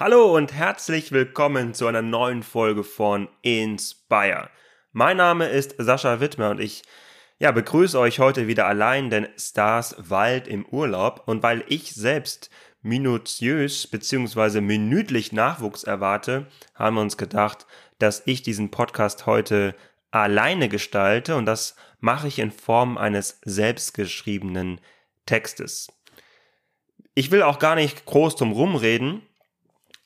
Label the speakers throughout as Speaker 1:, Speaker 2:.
Speaker 1: Hallo und herzlich willkommen zu einer neuen Folge von Inspire. Mein Name ist Sascha Wittmer und ich ja, begrüße euch heute wieder allein, denn Stars Wald im Urlaub und weil ich selbst minutiös bzw. minütlich Nachwuchs erwarte, haben wir uns gedacht, dass ich diesen Podcast heute alleine gestalte und das mache ich in Form eines selbstgeschriebenen Textes. Ich will auch gar nicht groß drum rumreden,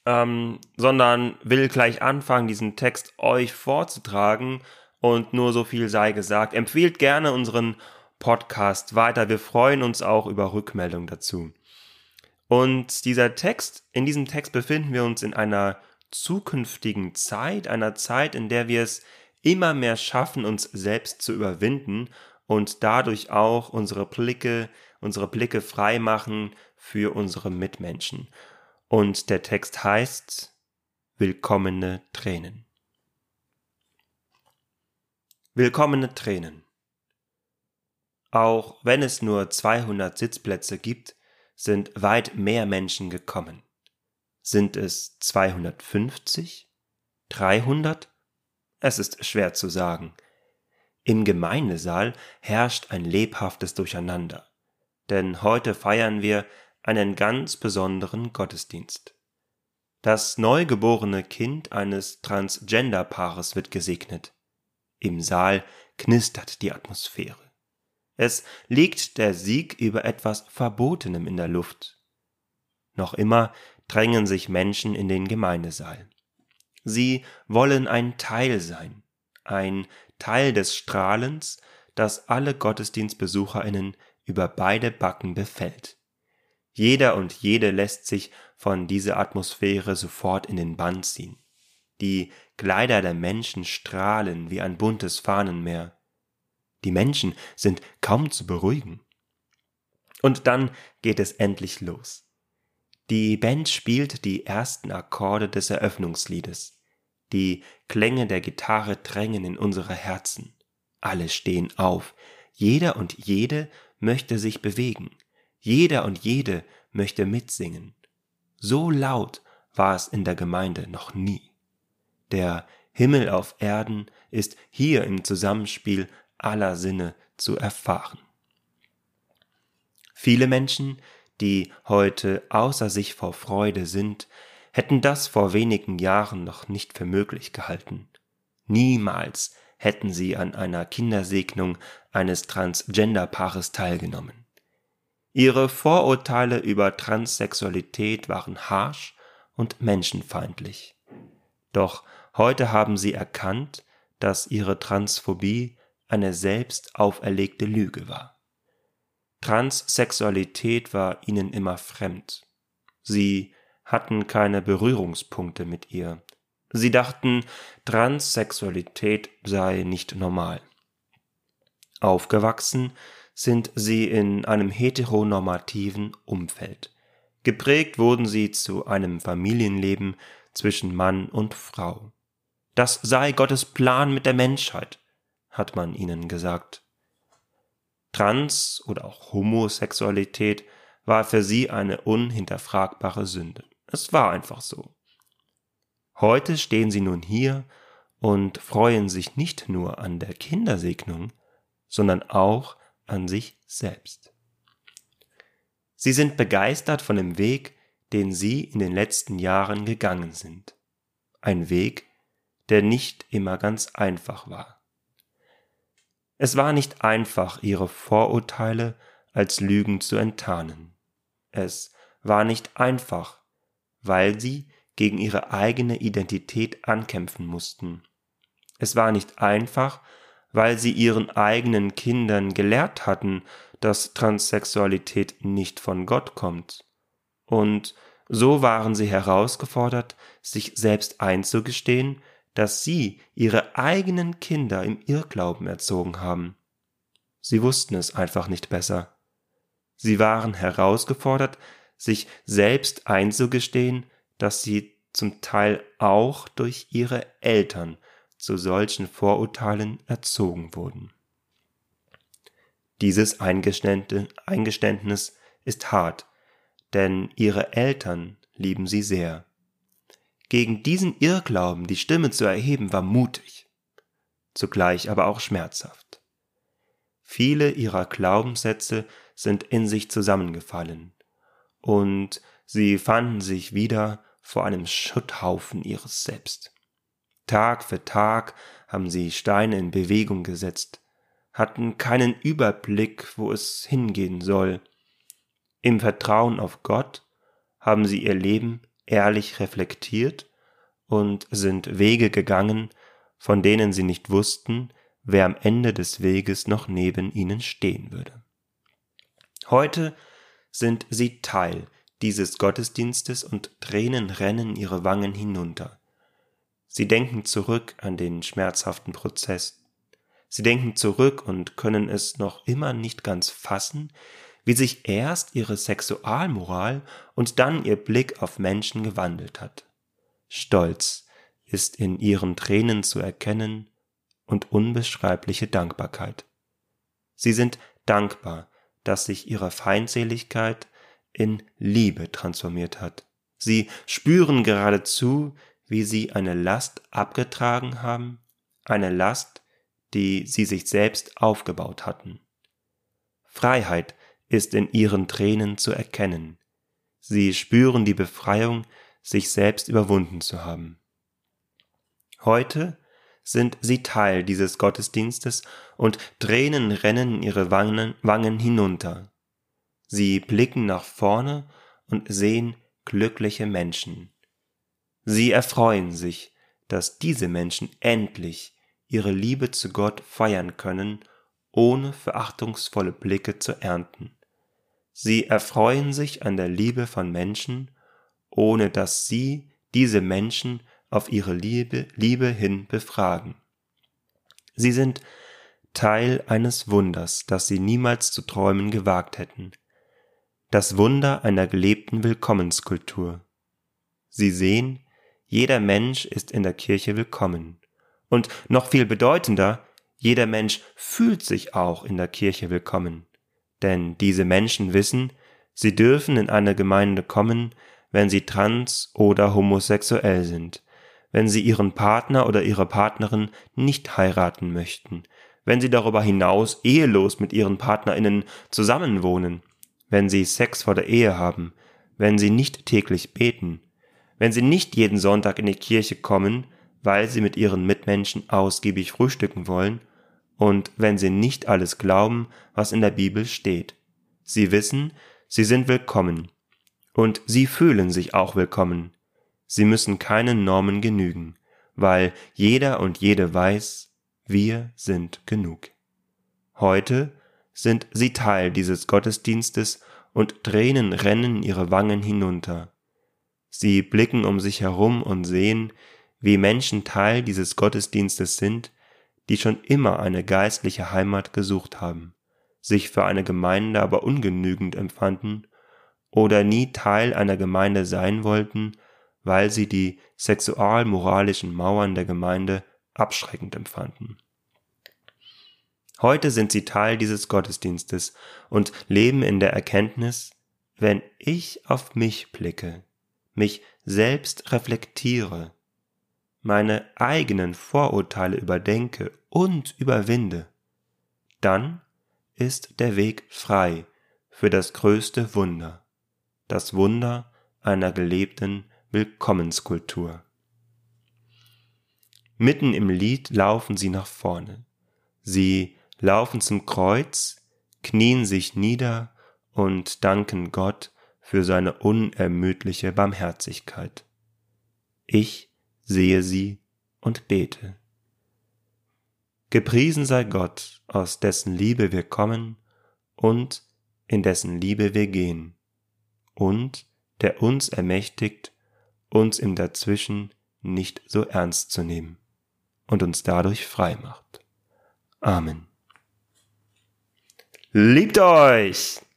Speaker 1: ähm, sondern will gleich anfangen, diesen Text euch vorzutragen und nur so viel sei gesagt. Empfehlt gerne unseren Podcast weiter. Wir freuen uns auch über Rückmeldung dazu. Und dieser Text, in diesem Text befinden wir uns in einer zukünftigen Zeit, einer Zeit, in der wir es immer mehr schaffen, uns selbst zu überwinden und dadurch auch unsere Blicke, unsere Blicke frei machen für unsere Mitmenschen. Und der Text heißt Willkommene Tränen. Willkommene Tränen. Auch wenn es nur 200 Sitzplätze gibt, sind weit mehr Menschen gekommen. Sind es 250? 300? Es ist schwer zu sagen. Im Gemeindesaal herrscht ein lebhaftes Durcheinander, denn heute feiern wir einen ganz besonderen Gottesdienst. Das neugeborene Kind eines Transgender-Paares wird gesegnet. Im Saal knistert die Atmosphäre. Es liegt der Sieg über etwas Verbotenem in der Luft. Noch immer drängen sich Menschen in den Gemeindesaal. Sie wollen ein Teil sein, ein Teil des Strahlens, das alle Gottesdienstbesucherinnen über beide Backen befällt. Jeder und jede lässt sich von dieser Atmosphäre sofort in den Bann ziehen. Die Kleider der Menschen strahlen wie ein buntes Fahnenmeer. Die Menschen sind kaum zu beruhigen. Und dann geht es endlich los. Die Band spielt die ersten Akkorde des Eröffnungsliedes. Die Klänge der Gitarre drängen in unsere Herzen. Alle stehen auf. Jeder und jede möchte sich bewegen. Jeder und jede möchte mitsingen. So laut war es in der Gemeinde noch nie. Der Himmel auf Erden ist hier im Zusammenspiel aller Sinne zu erfahren. Viele Menschen, die heute außer sich vor Freude sind, hätten das vor wenigen Jahren noch nicht für möglich gehalten. Niemals hätten sie an einer Kindersegnung eines Transgender-Paares teilgenommen. Ihre Vorurteile über Transsexualität waren harsch und menschenfeindlich. Doch heute haben sie erkannt, dass ihre Transphobie eine selbst auferlegte Lüge war. Transsexualität war ihnen immer fremd. Sie hatten keine Berührungspunkte mit ihr. Sie dachten, Transsexualität sei nicht normal. Aufgewachsen sind sie in einem heteronormativen Umfeld. Geprägt wurden sie zu einem Familienleben zwischen Mann und Frau. Das sei Gottes Plan mit der Menschheit, hat man ihnen gesagt. Trans oder auch Homosexualität war für sie eine unhinterfragbare Sünde. Es war einfach so. Heute stehen sie nun hier und freuen sich nicht nur an der Kindersegnung, sondern auch an sich selbst. Sie sind begeistert von dem Weg, den Sie in den letzten Jahren gegangen sind. Ein Weg, der nicht immer ganz einfach war. Es war nicht einfach, Ihre Vorurteile als Lügen zu enttarnen. Es war nicht einfach, weil Sie gegen Ihre eigene Identität ankämpfen mussten. Es war nicht einfach, weil sie ihren eigenen Kindern gelehrt hatten, dass Transsexualität nicht von Gott kommt. Und so waren sie herausgefordert, sich selbst einzugestehen, dass sie ihre eigenen Kinder im Irrglauben erzogen haben. Sie wussten es einfach nicht besser. Sie waren herausgefordert, sich selbst einzugestehen, dass sie zum Teil auch durch ihre Eltern zu solchen Vorurteilen erzogen wurden. Dieses Eingeständnis ist hart, denn ihre Eltern lieben sie sehr. Gegen diesen Irrglauben die Stimme zu erheben, war mutig, zugleich aber auch schmerzhaft. Viele ihrer Glaubenssätze sind in sich zusammengefallen, und sie fanden sich wieder vor einem Schutthaufen ihres Selbst. Tag für Tag haben sie Steine in Bewegung gesetzt, hatten keinen Überblick, wo es hingehen soll. Im Vertrauen auf Gott haben sie ihr Leben ehrlich reflektiert und sind Wege gegangen, von denen sie nicht wussten, wer am Ende des Weges noch neben ihnen stehen würde. Heute sind sie Teil dieses Gottesdienstes und Tränen rennen ihre Wangen hinunter. Sie denken zurück an den schmerzhaften Prozess. Sie denken zurück und können es noch immer nicht ganz fassen, wie sich erst ihre Sexualmoral und dann ihr Blick auf Menschen gewandelt hat. Stolz ist in ihren Tränen zu erkennen und unbeschreibliche Dankbarkeit. Sie sind dankbar, dass sich ihre Feindseligkeit in Liebe transformiert hat. Sie spüren geradezu, wie sie eine Last abgetragen haben, eine Last, die sie sich selbst aufgebaut hatten. Freiheit ist in ihren Tränen zu erkennen. Sie spüren die Befreiung, sich selbst überwunden zu haben. Heute sind sie Teil dieses Gottesdienstes und Tränen rennen ihre Wangen, Wangen hinunter. Sie blicken nach vorne und sehen glückliche Menschen. Sie erfreuen sich, dass diese Menschen endlich ihre Liebe zu Gott feiern können, ohne verachtungsvolle Blicke zu ernten. Sie erfreuen sich an der Liebe von Menschen, ohne dass sie diese Menschen auf ihre Liebe, Liebe hin befragen. Sie sind Teil eines Wunders, das sie niemals zu träumen gewagt hätten das Wunder einer gelebten Willkommenskultur. Sie sehen, jeder Mensch ist in der Kirche willkommen. Und noch viel bedeutender, jeder Mensch fühlt sich auch in der Kirche willkommen. Denn diese Menschen wissen, sie dürfen in eine Gemeinde kommen, wenn sie trans oder homosexuell sind, wenn sie ihren Partner oder ihre Partnerin nicht heiraten möchten, wenn sie darüber hinaus ehelos mit ihren Partnerinnen zusammenwohnen, wenn sie Sex vor der Ehe haben, wenn sie nicht täglich beten, wenn sie nicht jeden Sonntag in die Kirche kommen, weil sie mit ihren Mitmenschen ausgiebig frühstücken wollen, und wenn sie nicht alles glauben, was in der Bibel steht. Sie wissen, sie sind willkommen, und sie fühlen sich auch willkommen. Sie müssen keinen Normen genügen, weil jeder und jede weiß, wir sind genug. Heute sind sie Teil dieses Gottesdienstes und Tränen rennen ihre Wangen hinunter. Sie blicken um sich herum und sehen, wie Menschen Teil dieses Gottesdienstes sind, die schon immer eine geistliche Heimat gesucht haben, sich für eine Gemeinde aber ungenügend empfanden oder nie Teil einer Gemeinde sein wollten, weil sie die sexualmoralischen Mauern der Gemeinde abschreckend empfanden. Heute sind sie Teil dieses Gottesdienstes und leben in der Erkenntnis, wenn ich auf mich blicke, mich selbst reflektiere, meine eigenen Vorurteile überdenke und überwinde, dann ist der Weg frei für das größte Wunder, das Wunder einer gelebten Willkommenskultur. Mitten im Lied laufen sie nach vorne. Sie laufen zum Kreuz, knien sich nieder und danken Gott für seine unermüdliche Barmherzigkeit. Ich sehe sie und bete. Gepriesen sei Gott, aus dessen Liebe wir kommen und in dessen Liebe wir gehen, und der uns ermächtigt, uns im Dazwischen nicht so ernst zu nehmen und uns dadurch frei macht. Amen. Liebt euch!